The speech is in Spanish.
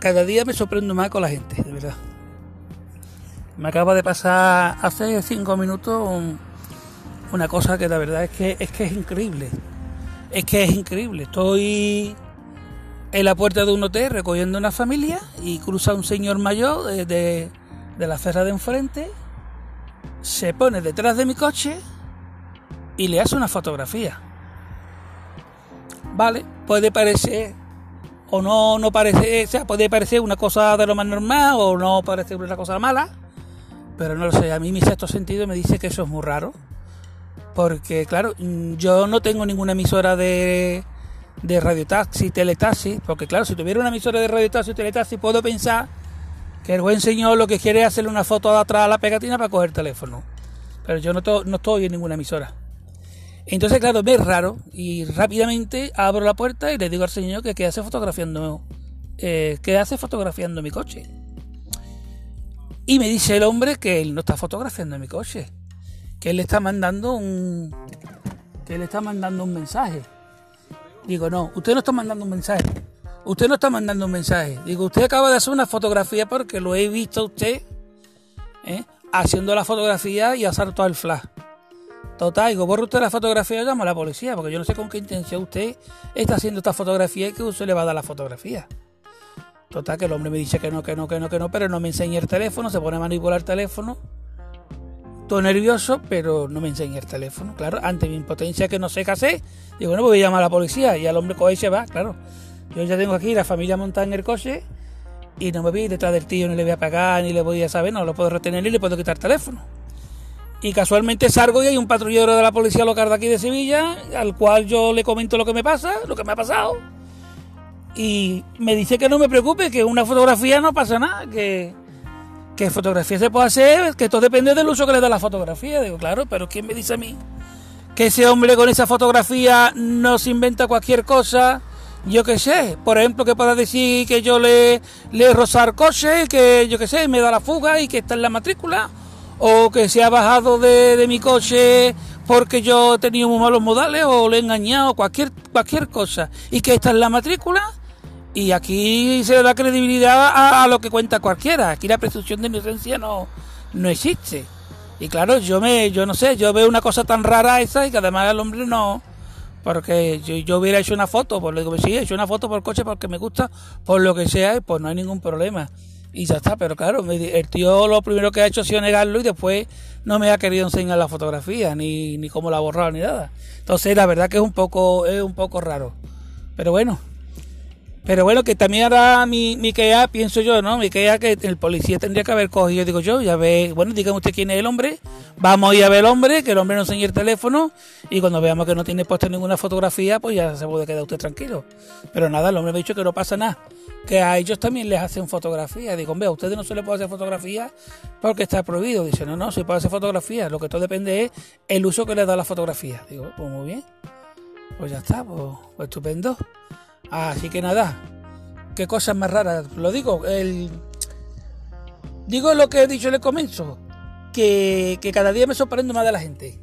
Cada día me sorprendo más con la gente, de verdad. Me acaba de pasar hace cinco minutos un- una cosa que la verdad es que es que es increíble. Es que es increíble. Estoy en la puerta de un hotel recogiendo una familia y cruza un señor mayor de, de- la acera de enfrente, se pone detrás de mi coche y le hace una fotografía. Vale, puede parecer o no, no parece, o sea, puede parecer una cosa de lo más normal o no parece una cosa mala, pero no lo sé, a mí mi sexto sentido me dice que eso es muy raro, porque claro, yo no tengo ninguna emisora de, de radiotaxi, teletaxi, porque claro, si tuviera una emisora de radiotaxi o teletaxi puedo pensar que el buen señor lo que quiere es hacerle una foto de atrás a la pegatina para coger el teléfono, pero yo no, to- no estoy en ninguna emisora. Entonces, claro, me es raro y rápidamente abro la puerta y le digo al señor que qué hace fotografiando, eh, hace fotografiando mi coche. Y me dice el hombre que él no está fotografiando mi coche, que él le está mandando un, que él está mandando un mensaje. Digo, no, usted no está mandando un mensaje. Usted no está mandando un mensaje. Digo, usted acaba de hacer una fotografía porque lo he visto a usted ¿eh? haciendo la fotografía y ha saltado el flash. Total, digo, borra usted la fotografía y llamo a la policía, porque yo no sé con qué intención usted está haciendo esta fotografía y que usted le va a dar la fotografía. Total, que el hombre me dice que no, que no, que no, que no, pero no me enseña el teléfono, se pone a manipular el teléfono. Todo nervioso, pero no me enseña el teléfono. Claro, ante mi impotencia que no sé qué hacer, digo, bueno, voy a llamar a la policía y al hombre coge y se va, claro. Yo ya tengo aquí la familia montada en el coche y no me voy detrás del tío, ni le voy a pagar, ni le voy a saber, no lo puedo retener y le puedo quitar el teléfono. Y casualmente salgo y hay un patrullero de la policía local de aquí de Sevilla, al cual yo le comento lo que me pasa, lo que me ha pasado. Y me dice que no me preocupe, que una fotografía no pasa nada, que, que fotografía se puede hacer, que todo depende del uso que le da la fotografía. Digo, claro, pero ¿quién me dice a mí? Que ese hombre con esa fotografía no se inventa cualquier cosa, yo qué sé. Por ejemplo, que pueda decir que yo le, le el coche, que yo qué sé, me da la fuga y que está en la matrícula o que se ha bajado de, de mi coche porque yo he tenido muy malos modales o le he engañado, cualquier, cualquier cosa, y que está en la matrícula, y aquí se le da credibilidad a, lo que cuenta cualquiera, aquí la presunción de inocencia no, no existe. Y claro, yo me, yo no sé, yo veo una cosa tan rara esa y que además el hombre no, porque yo, yo hubiera hecho una foto, pues le digo, sí, he hecho una foto por el coche porque me gusta, por lo que sea, y pues no hay ningún problema. Y ya está, pero claro, el tío lo primero que ha hecho ha sido negarlo y después no me ha querido enseñar la fotografía, ni, ni cómo la ha borrado, ni nada. Entonces la verdad que es un poco, es un poco raro. Pero bueno, pero bueno, que también ahora mi, mi queja, pienso yo, ¿no? Mi queja que el policía tendría que haber cogido, digo yo, ya ve, bueno, digan usted quién es el hombre, vamos a ir a ver el hombre, que el hombre nos enseñe el teléfono y cuando veamos que no tiene puesta ninguna fotografía, pues ya se puede quedar usted tranquilo. Pero nada, el hombre me ha dicho que no pasa nada, que a ellos también les hacen fotografía. Digo, hombre, a ustedes no se les puede hacer fotografía porque está prohibido. Dice, no, no, se puede hacer fotografía, lo que todo depende es el uso que le da la fotografía. Digo, pues muy bien, pues ya está, pues, pues estupendo. Así que nada, qué cosas más raras. Lo digo, el... digo lo que he dicho en el comienzo, que, que cada día me sorprendo más de la gente.